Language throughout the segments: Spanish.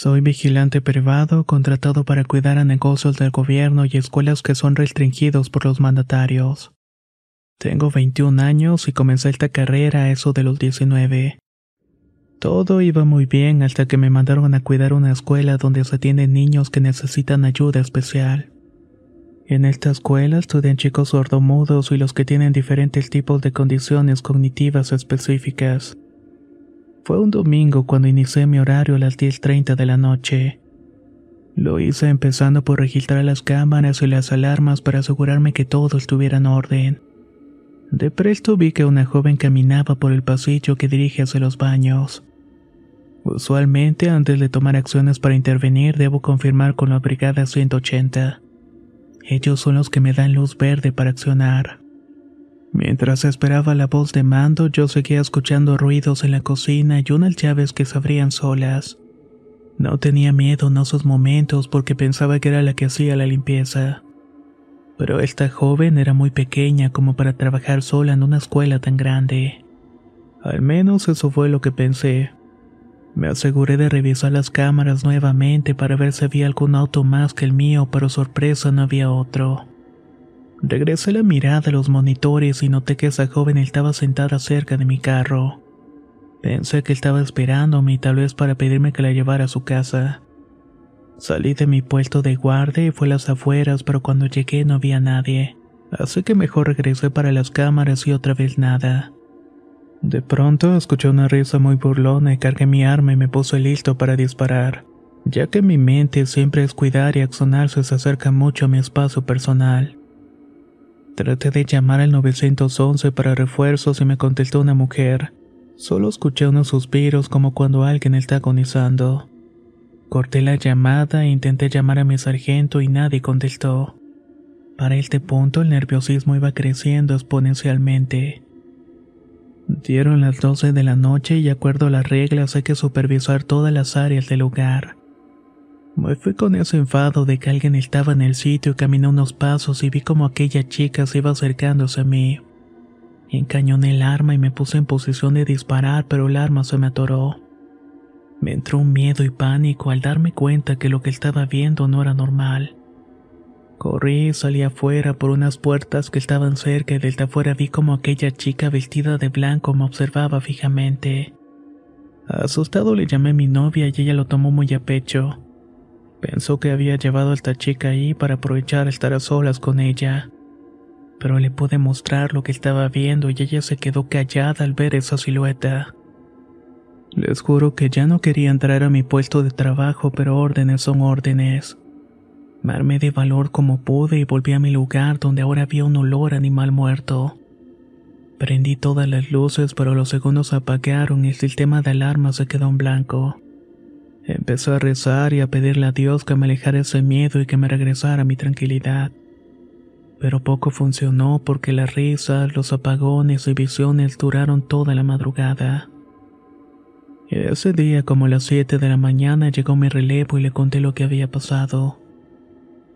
Soy vigilante privado contratado para cuidar a negocios del gobierno y escuelas que son restringidos por los mandatarios. Tengo 21 años y comencé esta carrera a eso de los 19. Todo iba muy bien hasta que me mandaron a cuidar una escuela donde se atienden niños que necesitan ayuda especial. En esta escuela estudian chicos sordomudos y los que tienen diferentes tipos de condiciones cognitivas específicas. Fue un domingo cuando inicié mi horario a las 10.30 de la noche. Lo hice empezando por registrar las cámaras y las alarmas para asegurarme que todo estuviera en orden. De presto vi que una joven caminaba por el pasillo que dirige hacia los baños. Usualmente, antes de tomar acciones para intervenir, debo confirmar con la Brigada 180. Ellos son los que me dan luz verde para accionar. Mientras esperaba la voz de mando, yo seguía escuchando ruidos en la cocina y unas llaves que se abrían solas. No tenía miedo en esos momentos porque pensaba que era la que hacía la limpieza. Pero esta joven era muy pequeña como para trabajar sola en una escuela tan grande. Al menos eso fue lo que pensé. Me aseguré de revisar las cámaras nuevamente para ver si había algún auto más que el mío, pero sorpresa no había otro. Regresé la mirada a los monitores y noté que esa joven estaba sentada cerca de mi carro. Pensé que estaba esperándome y tal vez para pedirme que la llevara a su casa. Salí de mi puesto de guardia y fue a las afueras, pero cuando llegué no había nadie. Así que mejor regresé para las cámaras y otra vez nada. De pronto escuché una risa muy burlona y cargué mi arma y me puse listo para disparar, ya que mi mente siempre es cuidar y accionarse se acerca mucho a mi espacio personal. Traté de llamar al 911 para refuerzos y me contestó una mujer. Solo escuché unos suspiros como cuando alguien está agonizando. Corté la llamada e intenté llamar a mi sargento y nadie contestó. Para este punto el nerviosismo iba creciendo exponencialmente. Dieron las 12 de la noche y acuerdo a las reglas hay que supervisar todas las áreas del lugar. Me fui con ese enfado de que alguien estaba en el sitio caminé unos pasos y vi como aquella chica se iba acercándose a mí. Encañoné el arma y me puse en posición de disparar, pero el arma se me atoró. Me entró un miedo y pánico al darme cuenta que lo que estaba viendo no era normal. Corrí y salí afuera por unas puertas que estaban cerca y desde afuera vi como aquella chica vestida de blanco me observaba fijamente. Asustado le llamé a mi novia y ella lo tomó muy a pecho. Pensó que había llevado a esta chica ahí para aprovechar estar a solas con ella. Pero le pude mostrar lo que estaba viendo y ella se quedó callada al ver esa silueta. Les juro que ya no quería entrar a mi puesto de trabajo, pero órdenes son órdenes. Me armé de valor como pude y volví a mi lugar donde ahora había un olor animal muerto. Prendí todas las luces, pero los segundos apagaron y el sistema de alarma se quedó en blanco. Empecé a rezar y a pedirle a Dios que me alejara ese miedo y que me regresara mi tranquilidad. Pero poco funcionó porque las risas, los apagones y visiones duraron toda la madrugada. Ese día, como a las 7 de la mañana, llegó mi relevo y le conté lo que había pasado.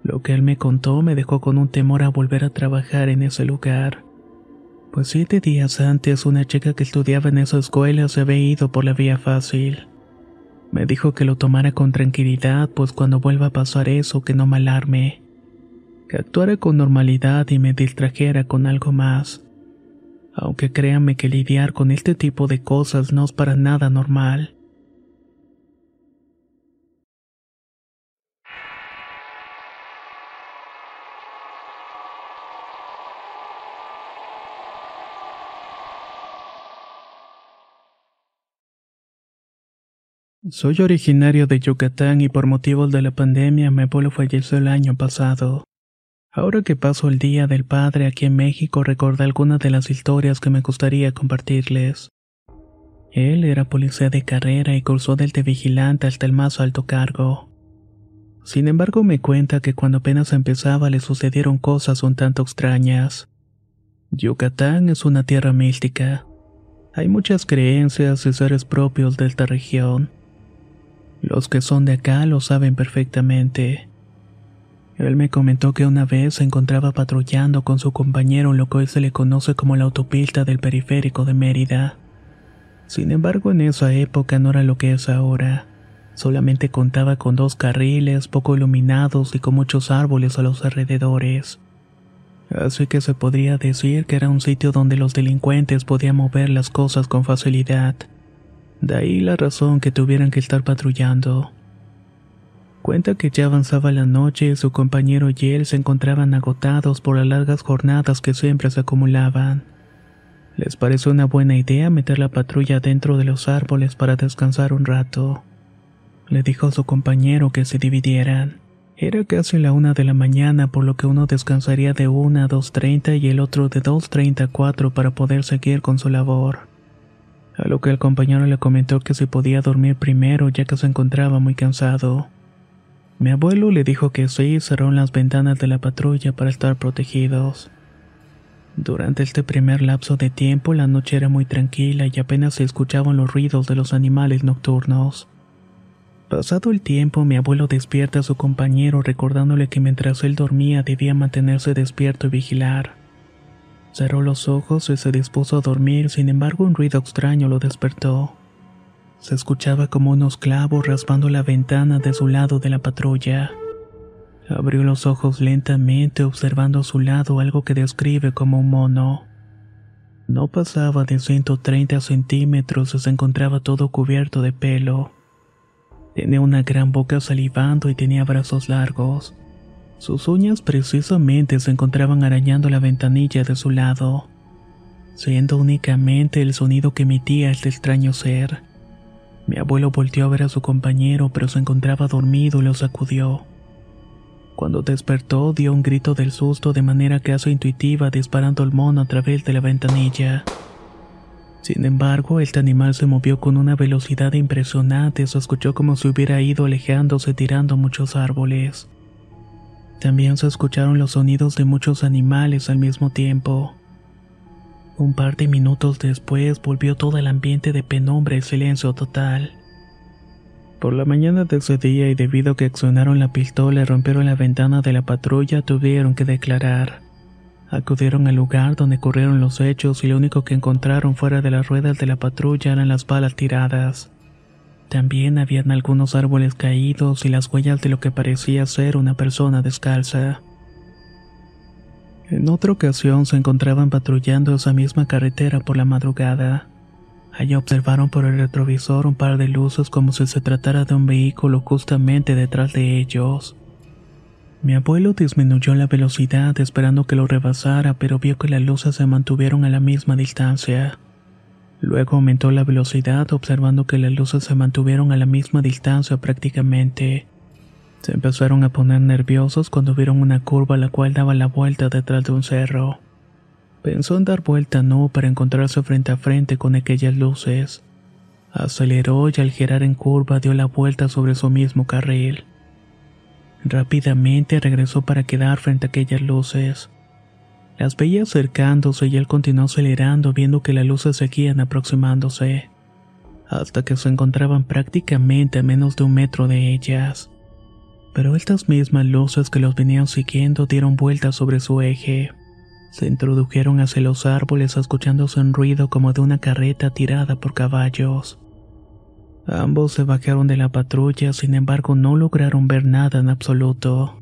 Lo que él me contó me dejó con un temor a volver a trabajar en ese lugar. Pues siete días antes, una chica que estudiaba en esa escuela se había ido por la vía fácil. Me dijo que lo tomara con tranquilidad, pues cuando vuelva a pasar eso, que no me alarme. Que actuara con normalidad y me distrajera con algo más. Aunque créanme que lidiar con este tipo de cosas no es para nada normal. Soy originario de Yucatán y por motivos de la pandemia mi abuelo falleció el año pasado. Ahora que paso el Día del Padre aquí en México recordé algunas de las historias que me gustaría compartirles. Él era policía de carrera y cursó del de vigilante hasta el más alto cargo. Sin embargo me cuenta que cuando apenas empezaba le sucedieron cosas un tanto extrañas. Yucatán es una tierra mística. Hay muchas creencias y seres propios de esta región. Los que son de acá lo saben perfectamente. Él me comentó que una vez se encontraba patrullando con su compañero en lo que hoy se le conoce como la autopista del periférico de Mérida. Sin embargo, en esa época no era lo que es ahora. Solamente contaba con dos carriles poco iluminados y con muchos árboles a los alrededores. Así que se podría decir que era un sitio donde los delincuentes podían mover las cosas con facilidad. De ahí la razón que tuvieran que estar patrullando. Cuenta que ya avanzaba la noche y su compañero y él se encontraban agotados por las largas jornadas que siempre se acumulaban. Les pareció una buena idea meter la patrulla dentro de los árboles para descansar un rato. Le dijo a su compañero que se dividieran. Era casi la una de la mañana, por lo que uno descansaría de una a dos treinta y el otro de dos treinta a cuatro para poder seguir con su labor a lo que el compañero le comentó que se podía dormir primero ya que se encontraba muy cansado. Mi abuelo le dijo que sí y cerró las ventanas de la patrulla para estar protegidos. Durante este primer lapso de tiempo la noche era muy tranquila y apenas se escuchaban los ruidos de los animales nocturnos. Pasado el tiempo, mi abuelo despierta a su compañero recordándole que mientras él dormía debía mantenerse despierto y vigilar. Cerró los ojos y se dispuso a dormir, sin embargo un ruido extraño lo despertó. Se escuchaba como unos clavos raspando la ventana de su lado de la patrulla. Abrió los ojos lentamente observando a su lado algo que describe como un mono. No pasaba de 130 centímetros y se encontraba todo cubierto de pelo. Tenía una gran boca salivando y tenía brazos largos. Sus uñas precisamente se encontraban arañando la ventanilla de su lado, siendo únicamente el sonido que emitía este extraño ser. Mi abuelo volteó a ver a su compañero, pero se encontraba dormido y lo sacudió. Cuando despertó, dio un grito del susto de manera casi intuitiva, disparando el mono a través de la ventanilla. Sin embargo, este animal se movió con una velocidad impresionante, se escuchó como si hubiera ido alejándose tirando muchos árboles. También se escucharon los sonidos de muchos animales al mismo tiempo. Un par de minutos después volvió todo el ambiente de penumbra y silencio total. Por la mañana de ese día y debido a que accionaron la pistola y rompieron la ventana de la patrulla, tuvieron que declarar. Acudieron al lugar donde ocurrieron los hechos y lo único que encontraron fuera de las ruedas de la patrulla eran las balas tiradas. También habían algunos árboles caídos y las huellas de lo que parecía ser una persona descalza. En otra ocasión se encontraban patrullando esa misma carretera por la madrugada. Allí observaron por el retrovisor un par de luces como si se tratara de un vehículo justamente detrás de ellos. Mi abuelo disminuyó la velocidad esperando que lo rebasara, pero vio que las luces se mantuvieron a la misma distancia. Luego aumentó la velocidad observando que las luces se mantuvieron a la misma distancia prácticamente. Se empezaron a poner nerviosos cuando vieron una curva la cual daba la vuelta detrás de un cerro. Pensó en dar vuelta no para encontrarse frente a frente con aquellas luces. Aceleró y al girar en curva dio la vuelta sobre su mismo carril. Rápidamente regresó para quedar frente a aquellas luces. Las veía acercándose y él continuó acelerando viendo que las luces seguían aproximándose, hasta que se encontraban prácticamente a menos de un metro de ellas. Pero estas mismas luces que los venían siguiendo dieron vueltas sobre su eje. Se introdujeron hacia los árboles escuchándose un ruido como de una carreta tirada por caballos. Ambos se bajaron de la patrulla, sin embargo no lograron ver nada en absoluto.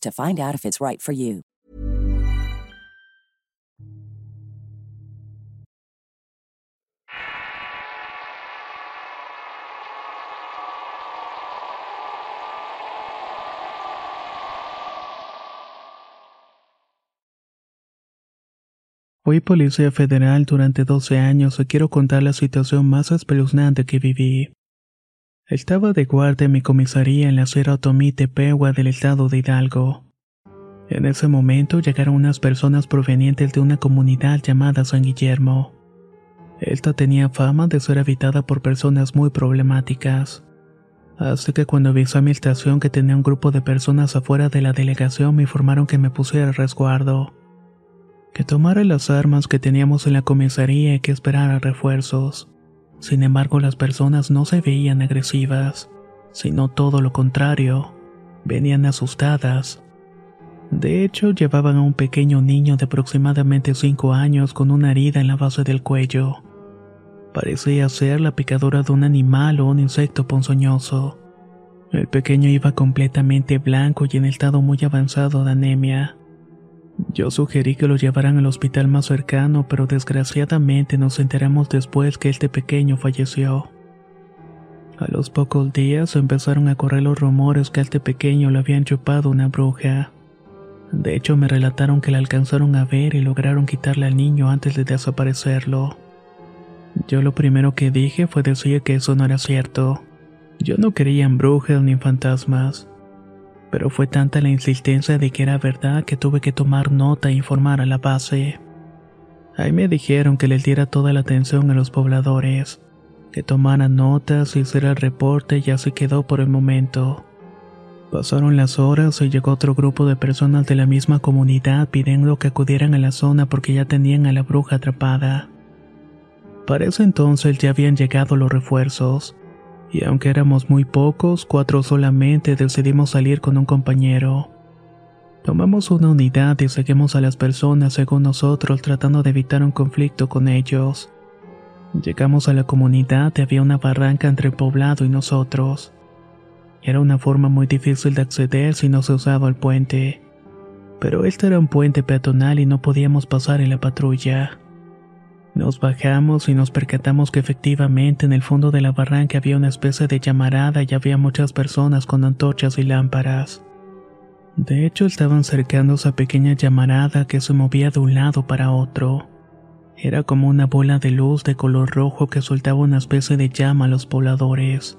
to find out if it's right for you. Fui policía federal durante 12 años y quiero contar la situación más espeluznante que viví. Estaba de guardia en mi comisaría en la Sierra Otomí del estado de Hidalgo. En ese momento llegaron unas personas provenientes de una comunidad llamada San Guillermo. Esta tenía fama de ser habitada por personas muy problemáticas. Así que cuando avisé a mi estación que tenía un grupo de personas afuera de la delegación me informaron que me pusiera resguardo. Que tomara las armas que teníamos en la comisaría y que esperara refuerzos. Sin embargo, las personas no se veían agresivas, sino todo lo contrario, venían asustadas. De hecho, llevaban a un pequeño niño de aproximadamente 5 años con una herida en la base del cuello. Parecía ser la picadura de un animal o un insecto ponzoñoso. El pequeño iba completamente blanco y en estado muy avanzado de anemia. Yo sugerí que lo llevaran al hospital más cercano, pero desgraciadamente nos enteramos después que este pequeño falleció. A los pocos días empezaron a correr los rumores que a este pequeño lo habían chupado una bruja. De hecho, me relataron que la alcanzaron a ver y lograron quitarle al niño antes de desaparecerlo. Yo lo primero que dije fue decir que eso no era cierto. Yo no creía en brujas ni en fantasmas pero fue tanta la insistencia de que era verdad que tuve que tomar nota e informar a la base. Ahí me dijeron que les diera toda la atención a los pobladores, que tomaran notas y hiciera el reporte y así quedó por el momento. Pasaron las horas y llegó otro grupo de personas de la misma comunidad pidiendo que acudieran a la zona porque ya tenían a la bruja atrapada. Para ese entonces ya habían llegado los refuerzos, y aunque éramos muy pocos, cuatro solamente decidimos salir con un compañero. Tomamos una unidad y seguimos a las personas según nosotros tratando de evitar un conflicto con ellos. Llegamos a la comunidad y había una barranca entre el poblado y nosotros. Era una forma muy difícil de acceder si no se usaba el puente. Pero este era un puente peatonal y no podíamos pasar en la patrulla. Nos bajamos y nos percatamos que efectivamente en el fondo de la barranca había una especie de llamarada y había muchas personas con antorchas y lámparas. De hecho, estaban cercando esa pequeña llamarada que se movía de un lado para otro. Era como una bola de luz de color rojo que soltaba una especie de llama a los pobladores.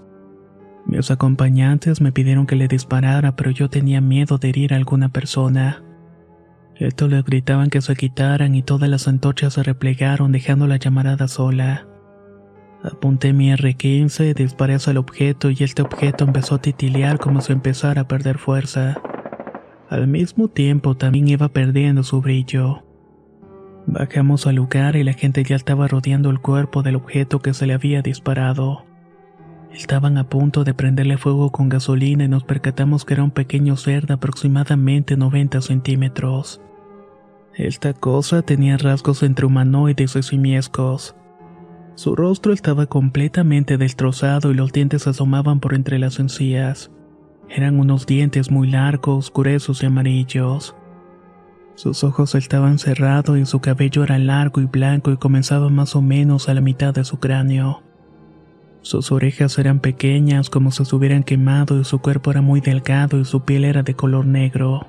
Mis acompañantes me pidieron que le disparara, pero yo tenía miedo de herir a alguna persona. Estos le gritaban que se quitaran y todas las antorchas se replegaron dejando la llamarada sola. Apunté mi R-15, disparé hacia el objeto y este objeto empezó a titilear como si empezara a perder fuerza. Al mismo tiempo también iba perdiendo su brillo. Bajamos al lugar y la gente ya estaba rodeando el cuerpo del objeto que se le había disparado. Estaban a punto de prenderle fuego con gasolina y nos percatamos que era un pequeño ser de aproximadamente 90 centímetros. Esta cosa tenía rasgos entre humanoides y simiescos. Su rostro estaba completamente destrozado y los dientes asomaban por entre las encías. Eran unos dientes muy largos, gruesos y amarillos. Sus ojos estaban cerrados y su cabello era largo y blanco y comenzaba más o menos a la mitad de su cráneo. Sus orejas eran pequeñas como si se hubieran quemado y su cuerpo era muy delgado y su piel era de color negro.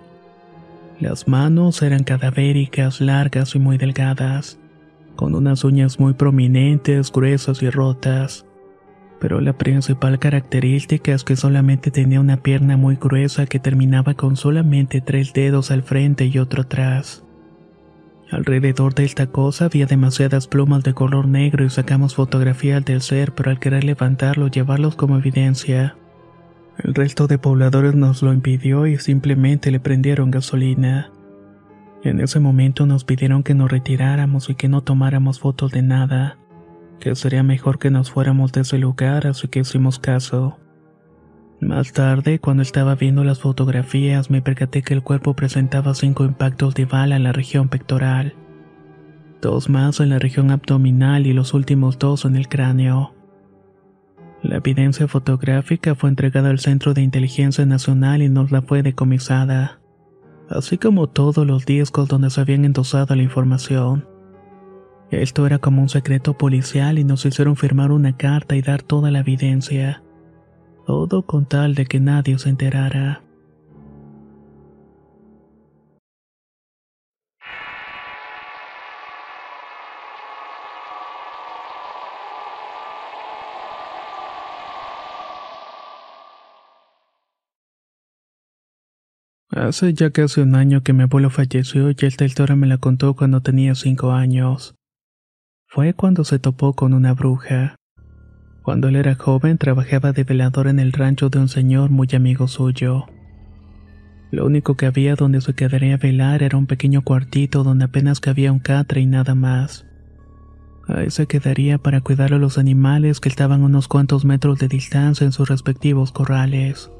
Las manos eran cadavéricas, largas y muy delgadas, con unas uñas muy prominentes, gruesas y rotas. Pero la principal característica es que solamente tenía una pierna muy gruesa que terminaba con solamente tres dedos al frente y otro atrás. Alrededor de esta cosa había demasiadas plumas de color negro y sacamos fotografías del ser, pero al querer levantarlo llevarlos como evidencia. El resto de pobladores nos lo impidió y simplemente le prendieron gasolina. En ese momento nos pidieron que nos retiráramos y que no tomáramos fotos de nada que sería mejor que nos fuéramos de ese lugar, así que hicimos caso. Más tarde, cuando estaba viendo las fotografías, me percaté que el cuerpo presentaba cinco impactos de bala en la región pectoral, dos más en la región abdominal y los últimos dos en el cráneo. La evidencia fotográfica fue entregada al Centro de Inteligencia Nacional y nos la fue decomisada, así como todos los discos donde se habían endosado la información. Esto era como un secreto policial y nos hicieron firmar una carta y dar toda la evidencia. Todo con tal de que nadie se enterara. Hace ya casi un año que mi abuelo falleció y esta historia me la contó cuando tenía cinco años fue cuando se topó con una bruja. Cuando él era joven trabajaba de velador en el rancho de un señor muy amigo suyo. Lo único que había donde se quedaría a velar era un pequeño cuartito donde apenas cabía un catre y nada más. Ahí se quedaría para cuidar a los animales que estaban a unos cuantos metros de distancia en sus respectivos corrales.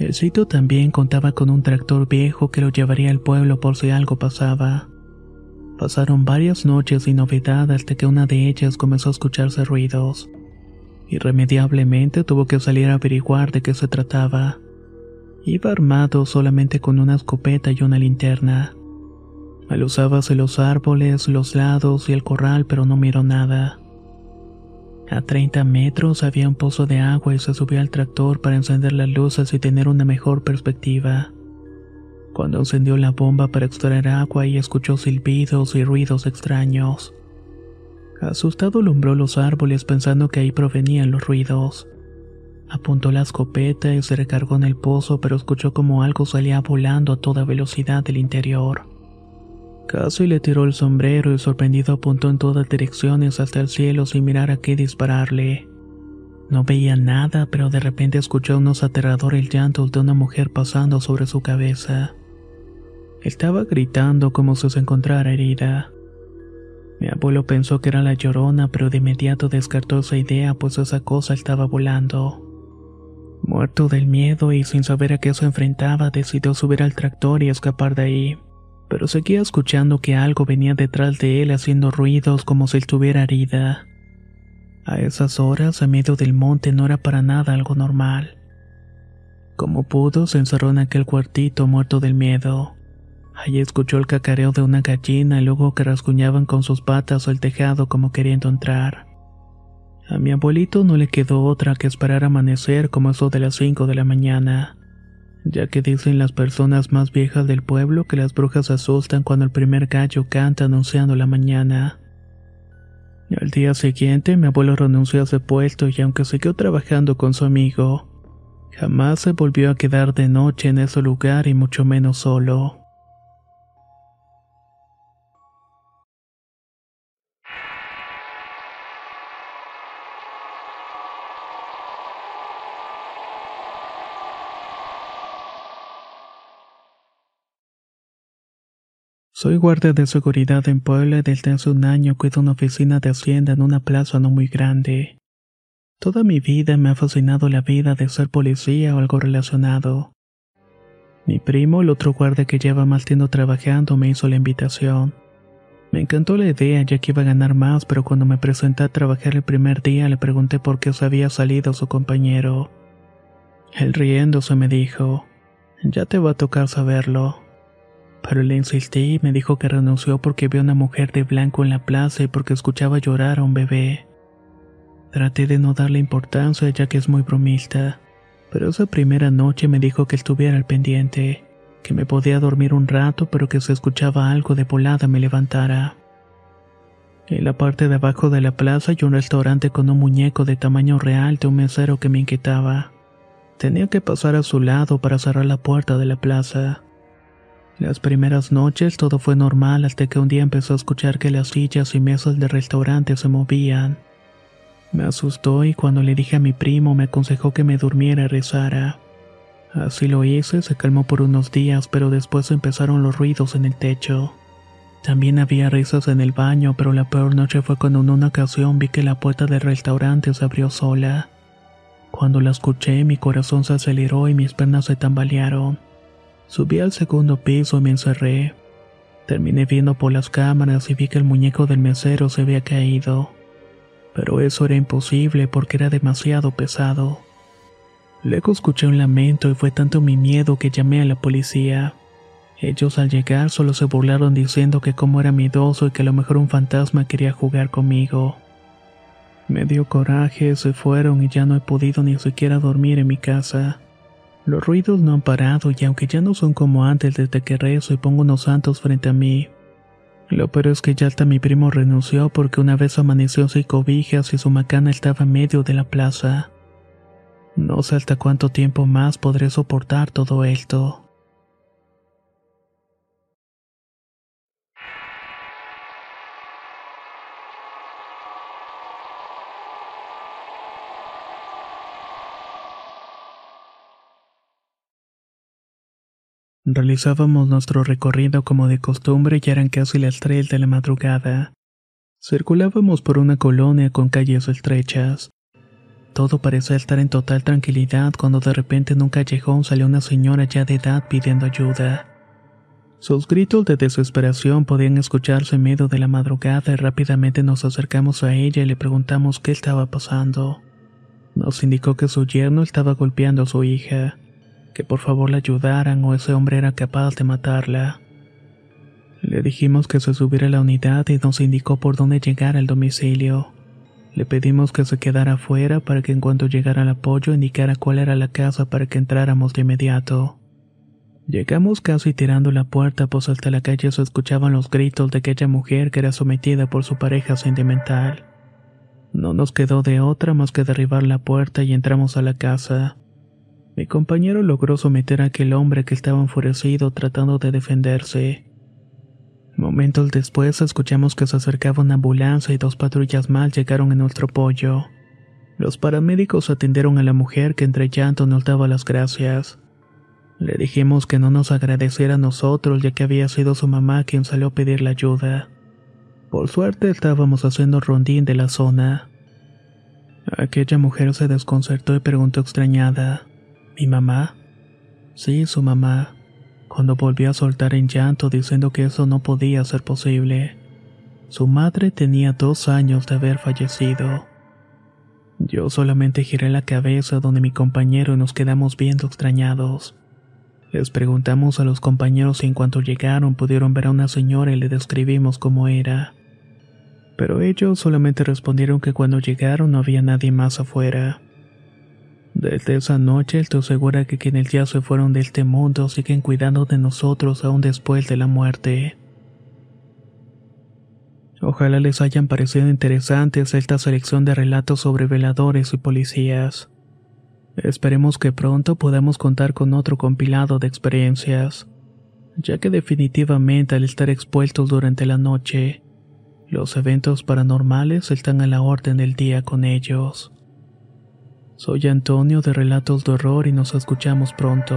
El sitio también contaba con un tractor viejo que lo llevaría al pueblo por si algo pasaba. Pasaron varias noches sin novedad hasta que una de ellas comenzó a escucharse ruidos. Irremediablemente tuvo que salir a averiguar de qué se trataba. Iba armado solamente con una escopeta y una linterna. Alusaba hacia los árboles, los lados y el corral, pero no miró nada. A 30 metros había un pozo de agua y se subió al tractor para encender las luces y tener una mejor perspectiva. Cuando encendió la bomba para extraer agua y escuchó silbidos y ruidos extraños. Asustado alumbró los árboles pensando que ahí provenían los ruidos. Apuntó la escopeta y se recargó en el pozo, pero escuchó como algo salía volando a toda velocidad del interior. Casi le tiró el sombrero y sorprendido apuntó en todas direcciones hasta el cielo sin mirar a qué dispararle. No veía nada, pero de repente escuchó unos aterradores llantos de una mujer pasando sobre su cabeza. Estaba gritando como si se encontrara herida. Mi abuelo pensó que era la llorona, pero de inmediato descartó esa idea, pues esa cosa estaba volando. Muerto del miedo y sin saber a qué se enfrentaba, decidió subir al tractor y escapar de ahí. Pero seguía escuchando que algo venía detrás de él haciendo ruidos como si estuviera herida. A esas horas, a medio del monte, no era para nada algo normal. Como pudo, se encerró en aquel cuartito muerto del miedo. Allí escuchó el cacareo de una gallina y luego que rasguñaban con sus patas el tejado como queriendo entrar. A mi abuelito no le quedó otra que esperar amanecer como eso de las 5 de la mañana, ya que dicen las personas más viejas del pueblo que las brujas asustan cuando el primer gallo canta anunciando la mañana. Al día siguiente mi abuelo renunció a ese puesto y aunque siguió trabajando con su amigo, jamás se volvió a quedar de noche en ese lugar y mucho menos solo. Soy guardia de seguridad en Puebla y desde hace un año cuido una oficina de hacienda en una plaza no muy grande. Toda mi vida me ha fascinado la vida de ser policía o algo relacionado. Mi primo, el otro guardia que lleva más tiempo trabajando, me hizo la invitación. Me encantó la idea ya que iba a ganar más, pero cuando me presenté a trabajar el primer día le pregunté por qué se había salido su compañero. Él riéndose me dijo, ya te va a tocar saberlo. Pero le insistí y me dijo que renunció porque vio a una mujer de blanco en la plaza y porque escuchaba llorar a un bebé. Traté de no darle importancia ya que es muy bromista, pero esa primera noche me dijo que estuviera al pendiente, que me podía dormir un rato pero que si escuchaba algo de volada me levantara. En la parte de abajo de la plaza hay un restaurante con un muñeco de tamaño real de un mesero que me inquietaba. Tenía que pasar a su lado para cerrar la puerta de la plaza. Las primeras noches todo fue normal hasta que un día empezó a escuchar que las sillas y mesas del restaurante se movían. Me asustó y cuando le dije a mi primo me aconsejó que me durmiera y rezara. Así lo hice, se calmó por unos días, pero después empezaron los ruidos en el techo. También había risas en el baño, pero la peor noche fue cuando en una ocasión vi que la puerta del restaurante se abrió sola. Cuando la escuché, mi corazón se aceleró y mis piernas se tambalearon. Subí al segundo piso y me encerré. Terminé viendo por las cámaras y vi que el muñeco del mesero se había caído. Pero eso era imposible porque era demasiado pesado. Luego escuché un lamento y fue tanto mi miedo que llamé a la policía. Ellos al llegar solo se burlaron diciendo que como era miedoso y que a lo mejor un fantasma quería jugar conmigo. Me dio coraje, se fueron y ya no he podido ni siquiera dormir en mi casa. Los ruidos no han parado y aunque ya no son como antes desde que rezo y pongo unos santos frente a mí. Lo peor es que ya hasta mi primo renunció porque una vez amaneció sin cobijas y su macana estaba en medio de la plaza. No sé hasta cuánto tiempo más podré soportar todo esto. Realizábamos nuestro recorrido como de costumbre y eran casi las tres de la madrugada. Circulábamos por una colonia con calles estrechas. Todo parecía estar en total tranquilidad cuando de repente en un callejón salió una señora ya de edad pidiendo ayuda. Sus gritos de desesperación podían escucharse en medio de la madrugada y rápidamente nos acercamos a ella y le preguntamos qué estaba pasando. Nos indicó que su yerno estaba golpeando a su hija que por favor la ayudaran o ese hombre era capaz de matarla. Le dijimos que se subiera a la unidad y nos indicó por dónde llegar al domicilio. Le pedimos que se quedara afuera para que en cuanto llegara el apoyo indicara cuál era la casa para que entráramos de inmediato. Llegamos casi tirando la puerta, pues hasta la calle se escuchaban los gritos de aquella mujer que era sometida por su pareja sentimental. No nos quedó de otra más que derribar la puerta y entramos a la casa. Mi compañero logró someter a aquel hombre que estaba enfurecido tratando de defenderse. Momentos después escuchamos que se acercaba una ambulancia y dos patrullas más llegaron en nuestro apoyo. Los paramédicos atendieron a la mujer que entre llanto nos daba las gracias. Le dijimos que no nos agradeciera a nosotros ya que había sido su mamá quien salió a pedir la ayuda. Por suerte estábamos haciendo rondín de la zona. Aquella mujer se desconcertó y preguntó extrañada. ¿Mi mamá? Sí, su mamá. Cuando volvió a soltar en llanto diciendo que eso no podía ser posible. Su madre tenía dos años de haber fallecido. Yo solamente giré la cabeza donde mi compañero y nos quedamos viendo extrañados. Les preguntamos a los compañeros si en cuanto llegaron pudieron ver a una señora y le describimos cómo era. Pero ellos solamente respondieron que cuando llegaron no había nadie más afuera. Desde esa noche estoy segura que quienes ya se fueron de este mundo siguen cuidando de nosotros aún después de la muerte. Ojalá les hayan parecido interesantes esta selección de relatos sobre veladores y policías. Esperemos que pronto podamos contar con otro compilado de experiencias, ya que definitivamente al estar expuestos durante la noche, los eventos paranormales están a la orden del día con ellos. Soy Antonio de Relatos de Horror y nos escuchamos pronto.